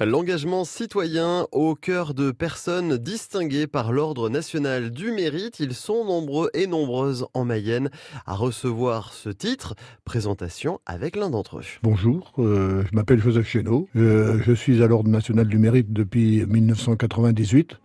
L'engagement citoyen au cœur de personnes distinguées par l'Ordre national du mérite. Ils sont nombreux et nombreuses en Mayenne à recevoir ce titre. Présentation avec l'un d'entre eux. Bonjour, euh, je m'appelle Joseph Chéneau. Euh, je suis à l'Ordre national du mérite depuis 1998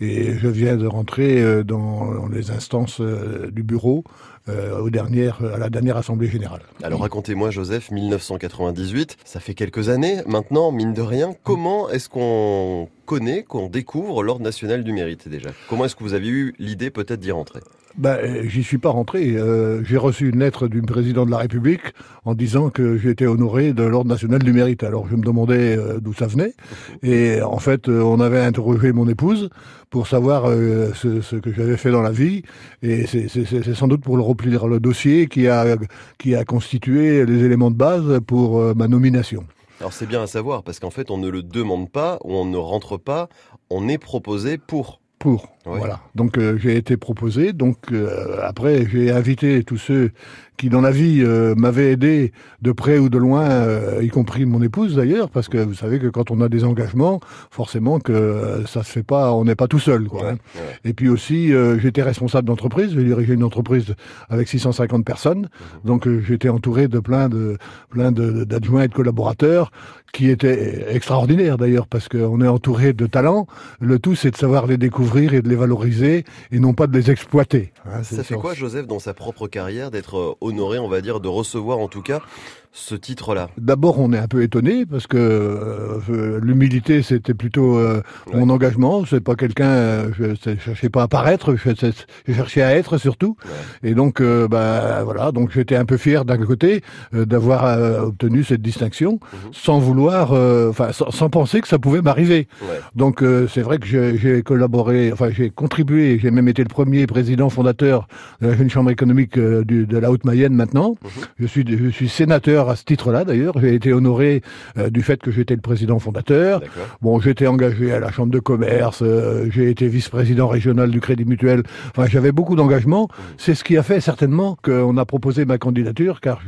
et je viens de rentrer euh, dans les instances du bureau euh, aux dernières, à la dernière Assemblée générale. Alors racontez-moi Joseph, 1998, ça fait quelques années maintenant, mine de rien. Comment est-ce qu'on connaît, qu'on découvre l'Ordre national du mérite déjà? Comment est-ce que vous avez eu l'idée peut-être d'y rentrer? Ben, euh, j'y suis pas rentré. Euh, j'ai reçu une lettre du président de la République en disant que j'étais honoré de l'ordre national du mérite. Alors je me demandais euh, d'où ça venait. Et en fait, on avait interrogé mon épouse pour savoir ce, que j'avais fait dans la vie. Et c'est sans doute pour le remplir le dossier qui a constitué les éléments de base pour ma nomination. Alors c'est bien à savoir parce qu'en fait on ne le demande pas ou on ne rentre pas, on est proposé pour pour. Voilà. Donc euh, j'ai été proposé. Donc euh, après j'ai invité tous ceux qui dans la vie euh, m'avaient aidé de près ou de loin, y compris mon épouse d'ailleurs, parce que vous savez que quand on a des engagements, forcément que ça se fait pas, on n'est pas tout seul. Quoi, hein. Et puis aussi j'étais responsable d'entreprise. J'ai dirigé une entreprise avec 650 personnes. Mhm. Donc j'étais entouré de plein de plein d'adjoints et de collaborateurs qui étaient extraordinaires d'ailleurs parce qu'on est entouré de talents. Le tout c'est de savoir les découvrir et de les valoriser et non pas de les exploiter. Hein, ça fait quoi, Joseph, dans sa propre carrière, d'être euh, honoré, on va dire, de recevoir en tout cas ce titre-là? D'abord, on est un peu étonné parce que euh, l'humilité, c'était plutôt euh, mon engagement. C'est pas quelqu'un, je, je cherchais pas à paraître, je, je cherchais à être surtout. Et donc, bah voilà, donc j'étais un peu fier d'un côté d'avoir obtenu cette distinction, mhm. sans vouloir, enfin, sans, sans, penser que ça pouvait m'arriver. Donc, c'est vrai que j'ai collaboré, enfin, j'ai contribué, j'ai même été le premier président fondateur de la Jeune Chambre économique euh, de la Haute-Mayenne maintenant. Mhm. Je suis je suis sénateur à ce titre-là d'ailleurs. J'ai été honoré euh, du fait que j'étais le président fondateur. Bon, j'étais engagé à la Chambre de commerce, euh, j'ai été vice-président régional du Crédit Mutuel. Enfin, j'avais beaucoup d'engagement. Mhm. C'est ce qui a fait certainement qu'on a proposé ma candidature, car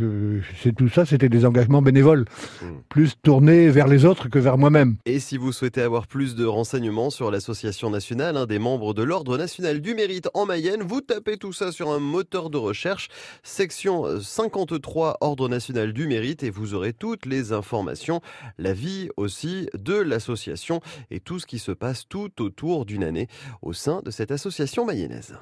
c'est tout ça, c'était des engagements bénévoles, mhm. plus tournés vers les autres que vers moi-même. Et si vous souhaitez avoir plus de renseignements sur l'association nationale, un des membres de l'Ordre national du mérite en Mayenne, vous tapez tout ça sur un moteur de recherche, section 53 Ordre national du mérite, et vous aurez toutes les informations, la vie aussi de l'association et tout ce qui se passe tout autour d'une année au sein de cette association mayonnaise.